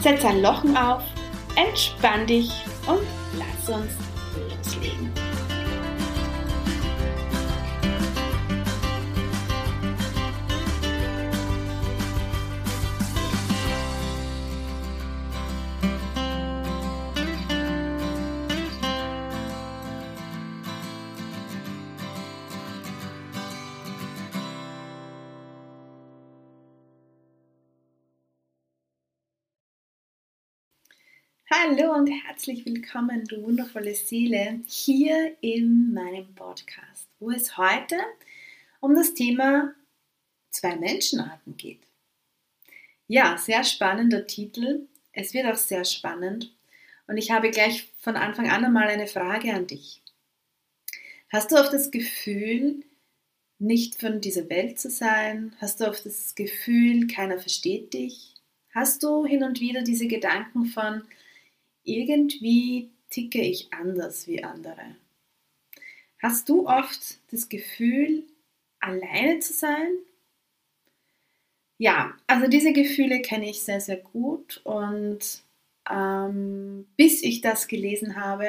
Setz ein Lochen auf, entspann dich und lass uns Hallo und herzlich willkommen, du wundervolle Seele, hier in meinem Podcast, wo es heute um das Thema zwei Menschenarten geht. Ja, sehr spannender Titel. Es wird auch sehr spannend. Und ich habe gleich von Anfang an einmal eine Frage an dich. Hast du oft das Gefühl, nicht von dieser Welt zu sein? Hast du oft das Gefühl, keiner versteht dich? Hast du hin und wieder diese Gedanken von, irgendwie ticke ich anders wie andere. Hast du oft das Gefühl, alleine zu sein? Ja, also diese Gefühle kenne ich sehr, sehr gut und ähm, bis ich das gelesen habe,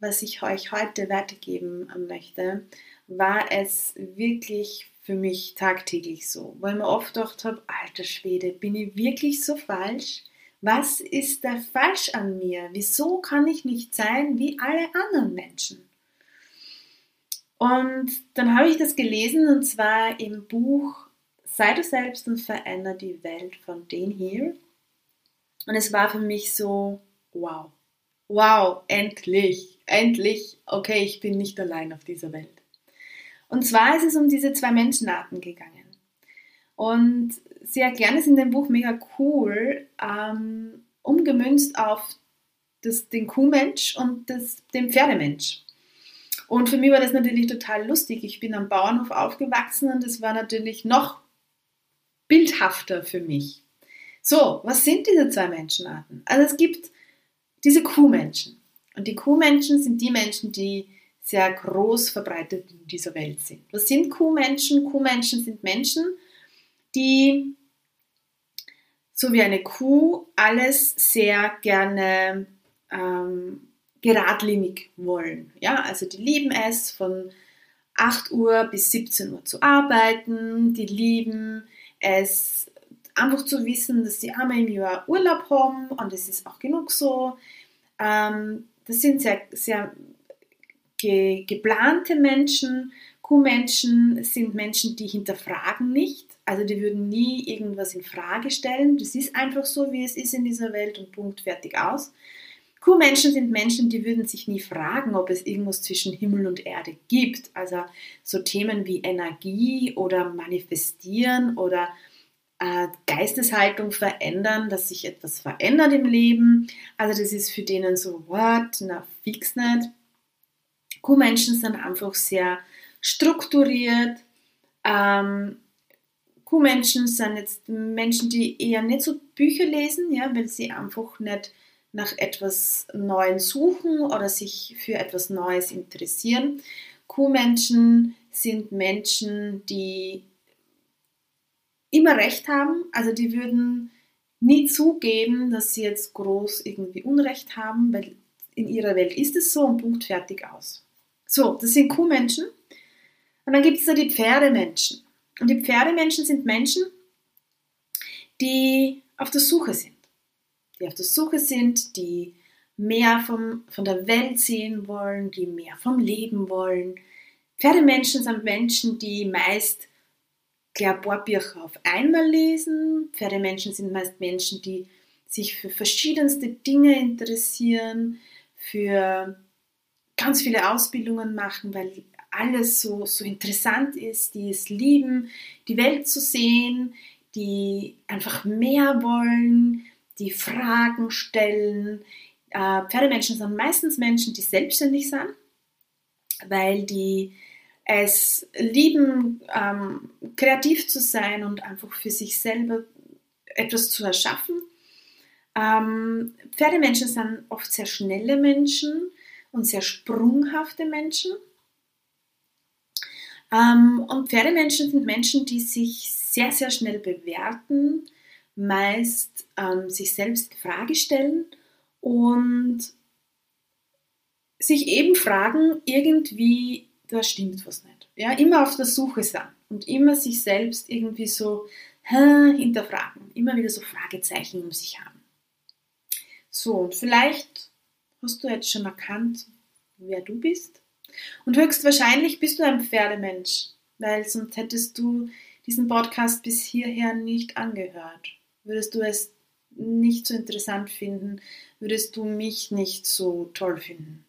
was ich euch heute weitergeben möchte, war es wirklich für mich tagtäglich so, weil mir oft gedacht habe, alter Schwede, bin ich wirklich so falsch? Was ist da falsch an mir? Wieso kann ich nicht sein wie alle anderen Menschen? Und dann habe ich das gelesen und zwar im Buch Sei du selbst und veränder die Welt von Dan Heal. Und es war für mich so, wow, wow, endlich, endlich, okay, ich bin nicht allein auf dieser Welt. Und zwar ist es um diese zwei Menschenarten gegangen. Und sie erklären es in dem Buch mega cool, ähm, umgemünzt auf das, den Kuhmensch und das, den Pferdemensch. Und für mich war das natürlich total lustig. Ich bin am Bauernhof aufgewachsen und es war natürlich noch bildhafter für mich. So, was sind diese zwei Menschenarten? Also es gibt diese Kuhmenschen. Und die Kuhmenschen sind die Menschen, die sehr groß verbreitet in dieser Welt sind. Was sind Kuhmenschen? Kuhmenschen sind Menschen, die so wie eine Kuh alles sehr gerne ähm, geradlinig wollen. Ja, also die lieben es, von 8 Uhr bis 17 Uhr zu arbeiten. Die lieben es, einfach zu wissen, dass sie einmal im Jahr Urlaub haben und es ist auch genug so. Ähm, das sind sehr, sehr ge geplante Menschen. Kuhmenschen sind Menschen, die hinterfragen nicht. Also die würden nie irgendwas in Frage stellen. Das ist einfach so, wie es ist in dieser Welt und Punkt, fertig aus. Kuhmenschen sind Menschen, die würden sich nie fragen, ob es irgendwas zwischen Himmel und Erde gibt. Also so Themen wie Energie oder Manifestieren oder äh, Geisteshaltung verändern, dass sich etwas verändert im Leben. Also das ist für denen so, what, na fix nicht. Kuhmenschen sind einfach sehr strukturiert, ähm, Kuhmenschen sind jetzt Menschen, die eher nicht so Bücher lesen, ja, weil sie einfach nicht nach etwas Neuem suchen oder sich für etwas Neues interessieren. Kuhmenschen sind Menschen, die immer recht haben, also die würden nie zugeben, dass sie jetzt groß irgendwie Unrecht haben, weil in ihrer Welt ist es so und Punkt fertig aus. So, das sind Kuhmenschen. Und dann gibt es da die Pferdemenschen. Und die Pferdemenschen sind Menschen, die auf der Suche sind. Die auf der Suche sind, die mehr vom, von der Welt sehen wollen, die mehr vom Leben wollen. Pferdemenschen sind Menschen, die meist ein paar Bücher auf einmal lesen. Pferdemenschen sind meist Menschen, die sich für verschiedenste Dinge interessieren, für ganz viele Ausbildungen machen, weil alles so, so interessant ist, die es lieben, die Welt zu sehen, die einfach mehr wollen, die Fragen stellen. Äh, Pferdemenschen sind meistens Menschen, die selbstständig sind, weil die es lieben, ähm, kreativ zu sein und einfach für sich selber etwas zu erschaffen. Ähm, Pferdemenschen sind oft sehr schnelle Menschen und sehr sprunghafte Menschen. Ähm, und Pferdemenschen sind Menschen, die sich sehr, sehr schnell bewerten, meist ähm, sich selbst in Frage stellen und sich eben fragen, irgendwie, da stimmt was nicht. Ja, immer auf der Suche sein und immer sich selbst irgendwie so hinterfragen, immer wieder so Fragezeichen um sich haben. So, und vielleicht hast du jetzt schon erkannt, wer du bist. Und höchstwahrscheinlich bist du ein Pferdemensch, weil sonst hättest du diesen Podcast bis hierher nicht angehört. Würdest du es nicht so interessant finden, würdest du mich nicht so toll finden.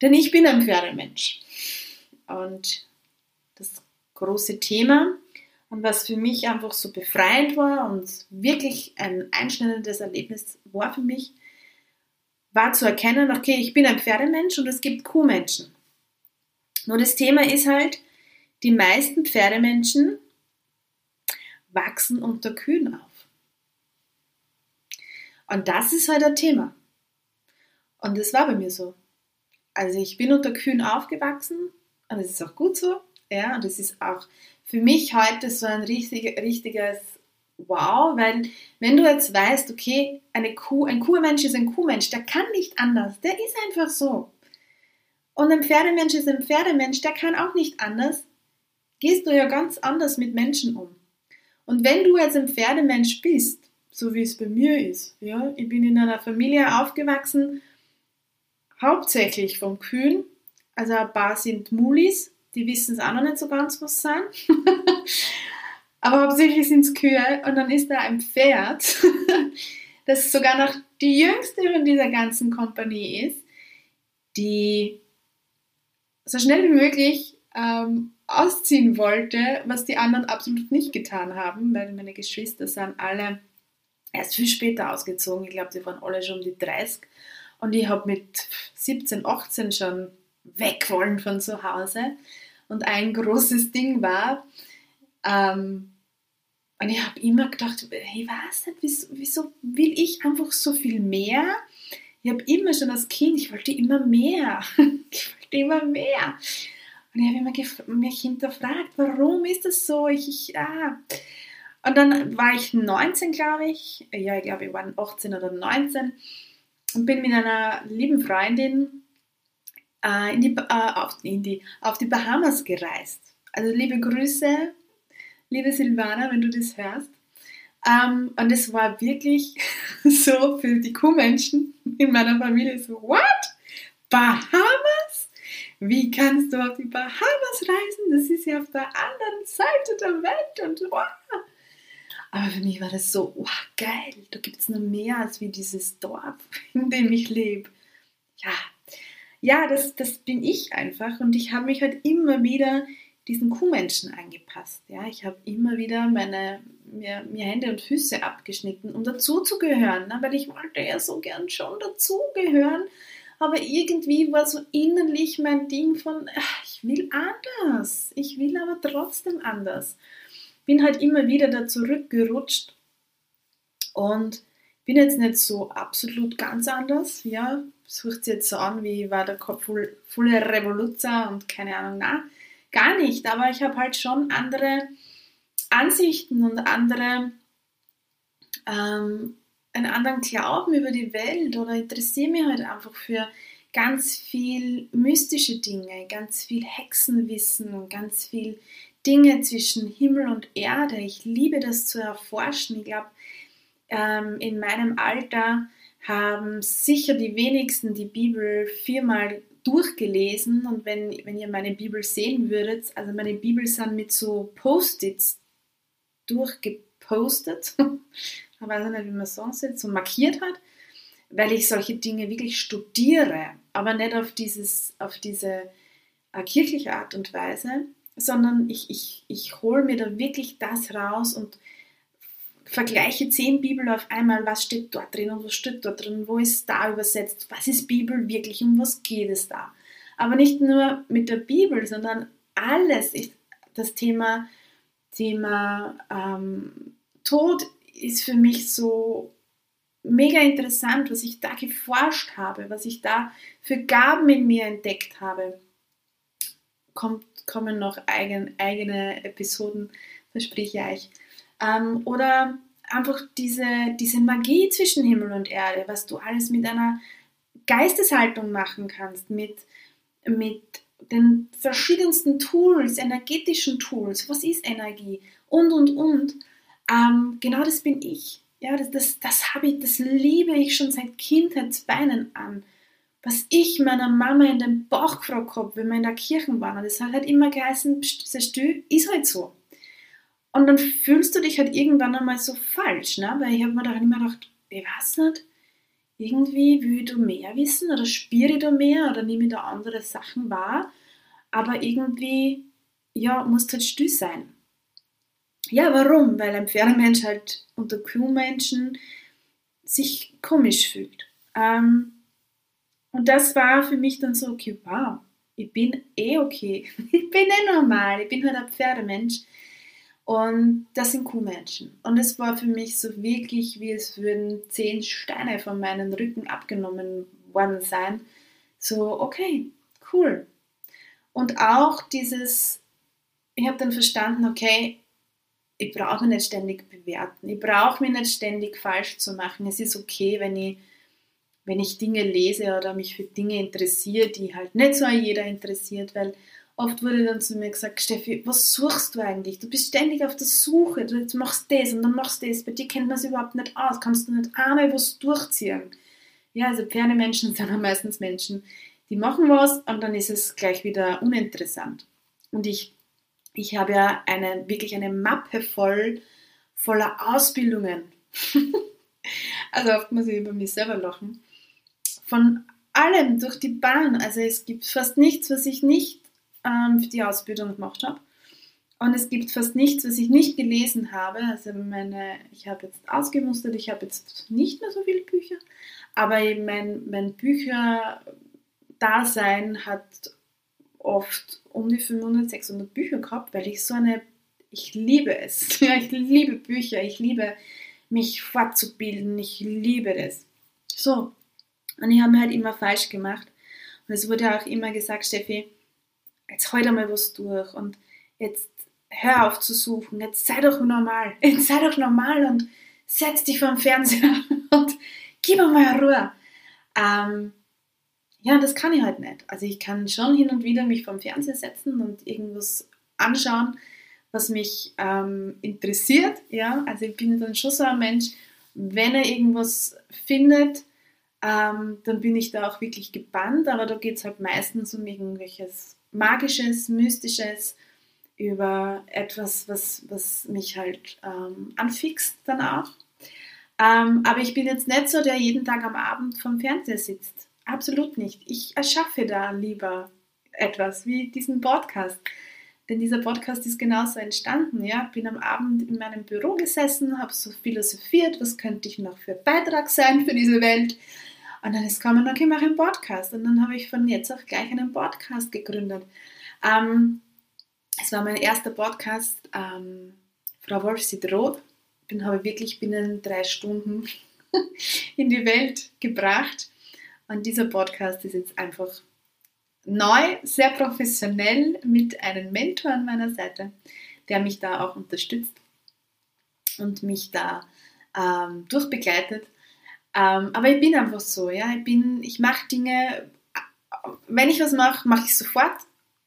Denn ich bin ein Pferdemensch. Und das große Thema und was für mich einfach so befreiend war und wirklich ein einschneidendes Erlebnis war für mich, war zu erkennen, okay, ich bin ein Pferdemensch und es gibt Kuhmenschen. Nur das Thema ist halt, die meisten Pferdemenschen wachsen unter Kühen auf. Und das ist halt ein Thema. Und das war bei mir so. Also ich bin unter Kühen aufgewachsen und es ist auch gut so. Ja, und es ist auch für mich heute so ein richtig, richtiges Wow, weil wenn du jetzt weißt, okay, eine Kuh, ein Kuhmensch ist ein Kuhmensch, der kann nicht anders, der ist einfach so. Und ein Pferdemensch ist ein Pferdemensch, der kann auch nicht anders, gehst du ja ganz anders mit Menschen um. Und wenn du jetzt ein Pferdemensch bist, so wie es bei mir ist, ja, ich bin in einer Familie aufgewachsen, hauptsächlich von Kühen, also ein paar sind Mulis, die wissen es auch noch nicht so ganz, was sind. Aber hauptsächlich sind es Kühe und dann ist da ein Pferd, das sogar noch die jüngste von dieser ganzen Kompanie ist, die so schnell wie möglich ähm, ausziehen wollte, was die anderen absolut nicht getan haben, weil meine Geschwister sind alle erst viel später ausgezogen. Ich glaube, die waren alle schon um die 30 und ich habe mit 17, 18 schon weg wollen von zu Hause. Und ein großes Ding war, ähm, und ich habe immer gedacht, ich weiß nicht, wieso, wieso will ich einfach so viel mehr? Ich habe immer schon als Kind, ich wollte immer mehr. ich wollte immer mehr. Und ich habe immer mich hinterfragt, warum ist das so? Ich, ich, ah. Und dann war ich 19, glaube ich. Ja, ich glaube, ich war 18 oder 19 und bin mit einer lieben Freundin äh, in die, äh, auf, in die, auf die Bahamas gereist. Also liebe Grüße, liebe Silvana, wenn du das hörst. Ähm, und es war wirklich so für die Kuhmenschen in meiner Familie so, what? Bahamas? Wie kannst du auf die Bahamas reisen? Das ist ja auf der anderen Seite der Welt und wow. Aber für mich war das so, wow, geil, da gibt es noch mehr als wie dieses Dorf, in dem ich lebe. Ja, ja, das, das bin ich einfach und ich habe mich halt immer wieder diesen Kuhmenschen angepasst. Ja, ich habe immer wieder meine, mir, mir, Hände und Füße abgeschnitten, um dazuzugehören, ne? weil ich wollte ja so gern schon dazugehören, aber irgendwie war so innerlich mein Ding von, ach, ich will anders, ich will aber trotzdem anders. bin halt immer wieder da zurückgerutscht und bin jetzt nicht so absolut ganz anders, ja, es jetzt so an, wie war der Kopf voll, volle Revoluzer und keine Ahnung, na, gar nicht, aber ich habe halt schon andere Ansichten und andere, ähm, einen anderen Glauben über die Welt oder interessiere mich halt einfach für ganz viel mystische Dinge, ganz viel Hexenwissen ganz viel Dinge zwischen Himmel und Erde. Ich liebe das zu erforschen. Ich glaube, ähm, in meinem Alter haben sicher die wenigsten die Bibel viermal durchgelesen und wenn, wenn ihr meine Bibel sehen würdet, also meine Bibel sind mit so Post-its durchgepostet, ich weiß nicht, wie man sonst jetzt so markiert hat, weil ich solche Dinge wirklich studiere, aber nicht auf, dieses, auf diese äh, kirchliche Art und Weise, sondern ich, ich, ich hole mir da wirklich das raus und vergleiche zehn Bibel auf einmal, was steht dort drin und was steht dort drin, wo ist da übersetzt, was ist Bibel wirklich, um was geht es da. Aber nicht nur mit der Bibel, sondern alles ist das Thema, Thema ähm, Tod ist für mich so mega interessant, was ich da geforscht habe, was ich da für Gaben in mir entdeckt habe. Kommt, kommen noch eigen, eigene Episoden, verspreche ich euch. Ähm, oder einfach diese, diese Magie zwischen Himmel und Erde, was du alles mit einer Geisteshaltung machen kannst, mit, mit den verschiedensten Tools, energetischen Tools, was ist Energie und, und, und. Ähm, genau das bin ich. Ja, das, das, das habe ich, das liebe ich schon seit Kindheitsbeinen an. Was ich meiner Mama in den Bauch gefragt habe, wenn wir in der Kirche waren, das hat halt immer geheißen, ist halt so. Und dann fühlst du dich halt irgendwann einmal so falsch, ne? weil ich habe mir da immer gedacht, ich weiß nicht, irgendwie will ich da mehr wissen oder spüre ich da mehr oder nehme ich da andere Sachen wahr, aber irgendwie, ja, muss halt still sein. Ja, warum? Weil ein Pferdemensch halt unter Kuhmenschen sich komisch fühlt. Ähm, und das war für mich dann so, okay, wow, ich bin eh okay. Ich bin eh normal. Ich bin halt ein Pferdemensch. Und das sind Kuhmenschen. Und es war für mich so wirklich, wie es würden zehn Steine von meinem Rücken abgenommen worden sein. So, okay, cool. Und auch dieses, ich habe dann verstanden, okay, ich brauche nicht ständig bewerten. Ich brauche mich nicht ständig falsch zu machen. Es ist okay, wenn ich, wenn ich Dinge lese oder mich für Dinge interessiere, die halt nicht so jeder interessiert, weil oft wurde dann zu mir gesagt, Steffi, was suchst du eigentlich? Du bist ständig auf der Suche, du machst das und dann machst das, bei dir kennt man es überhaupt nicht aus, kannst du nicht einmal was durchziehen. Ja, also Pferdemenschen sind ja meistens Menschen, die machen was und dann ist es gleich wieder uninteressant. Und ich, ich habe ja eine, wirklich eine Mappe voll, voller Ausbildungen. also oft muss ich über mich selber lachen. Von allem durch die Bahn. Also es gibt fast nichts, was ich nicht ähm, für die Ausbildung gemacht habe. Und es gibt fast nichts, was ich nicht gelesen habe. Also meine, ich habe jetzt ausgemustert, ich habe jetzt nicht mehr so viele Bücher, aber mein, mein Bücherdasein hat oft um die 500, 600 Bücher gehabt, weil ich so eine, ich liebe es. Ja, ich liebe Bücher, ich liebe mich fortzubilden, ich liebe das. So, und ich habe halt immer falsch gemacht. Und es wurde auch immer gesagt, Steffi, jetzt halt einmal was durch und jetzt hör auf zu suchen, jetzt sei doch normal, jetzt sei doch normal und setz dich vor den Fernseher und gib mir mal Ruhe. Ähm, ja, das kann ich halt nicht. Also ich kann schon hin und wieder mich vom Fernseher setzen und irgendwas anschauen, was mich ähm, interessiert. Ja, also ich bin dann schon so ein Mensch, wenn er irgendwas findet, ähm, dann bin ich da auch wirklich gebannt, aber da geht es halt meistens um irgendwelches Magisches, Mystisches, über etwas, was, was mich halt ähm, anfixt dann auch. Ähm, aber ich bin jetzt nicht so, der jeden Tag am Abend vom Fernseher sitzt. Absolut nicht. Ich erschaffe da lieber etwas wie diesen Podcast. Denn dieser Podcast ist genauso entstanden. Ja? Bin am Abend in meinem Büro gesessen, habe so philosophiert, was könnte ich noch für Beitrag sein für diese Welt. Und dann ist gekommen, okay, mache einen Podcast. Und dann habe ich von jetzt auf gleich einen Podcast gegründet. Ähm, es war mein erster Podcast ähm, Frau Wolf sieht rot. Bin, habe wirklich binnen drei Stunden in die Welt gebracht. Und dieser Podcast ist jetzt einfach neu, sehr professionell mit einem Mentor an meiner Seite, der mich da auch unterstützt und mich da ähm, durchbegleitet. Ähm, aber ich bin einfach so, ja, ich bin, ich mache Dinge, wenn ich was mache, mache ich sofort,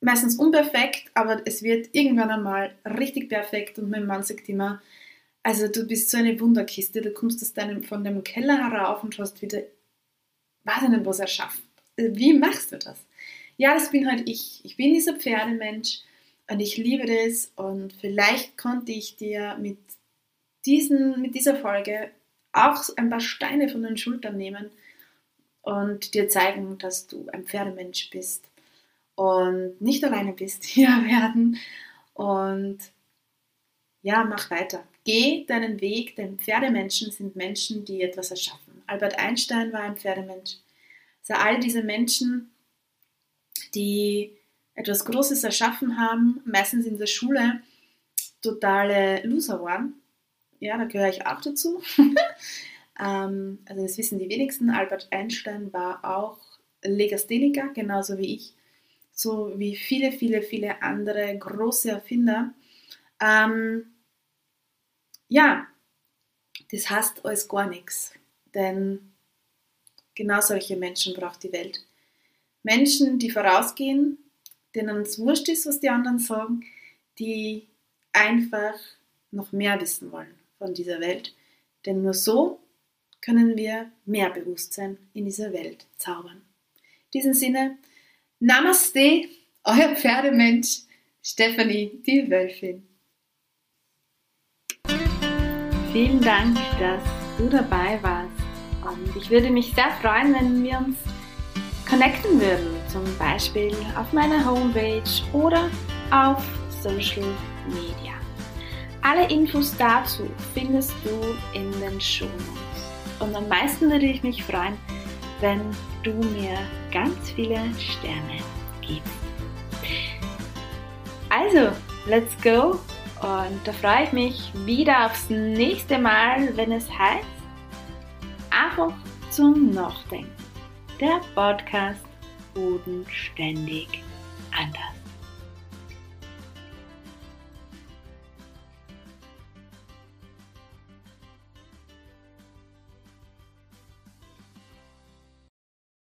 meistens unperfekt, aber es wird irgendwann einmal richtig perfekt und mein Mann sagt immer, also du bist so eine Wunderkiste, du kommst aus deinem, von dem Keller herauf und hast wieder, ich nicht, was erschaffen. Wie machst du das? Ja, das bin halt ich. Ich bin dieser Pferdemensch und ich liebe das und vielleicht konnte ich dir mit, diesen, mit dieser Folge auch ein paar Steine von den Schultern nehmen und dir zeigen, dass du ein Pferdemensch bist und nicht alleine bist hier werden. Und ja, mach weiter. Geh deinen Weg, denn Pferdemenschen sind Menschen, die etwas erschaffen. Albert Einstein war ein Pferdemensch. Also all diese Menschen, die etwas Großes erschaffen haben, meistens in der Schule totale Loser waren. Ja, da gehöre ich auch dazu. ähm, also das wissen die wenigsten. Albert Einstein war auch Legastheniker, genauso wie ich, so wie viele, viele, viele andere große Erfinder. Ähm, ja, das heißt alles gar nichts, denn genau solche Menschen braucht die Welt. Menschen, die vorausgehen, denen es wurscht ist, was die anderen sagen, die einfach noch mehr wissen wollen von dieser Welt. Denn nur so können wir mehr Bewusstsein in dieser Welt zaubern. In diesem Sinne, Namaste, euer Pferdemensch, Stephanie, die Wölfin. Vielen Dank, dass du dabei warst. Und ich würde mich sehr freuen, wenn wir uns connecten würden, zum Beispiel auf meiner Homepage oder auf Social Media. Alle Infos dazu findest du in den Show Notes. Und am meisten würde ich mich freuen, wenn du mir ganz viele Sterne gibst. Also, let's go! Und da freue ich mich wieder aufs nächste Mal, wenn es heißt, einfach zum Nachdenken der Podcast Bodenständig anders.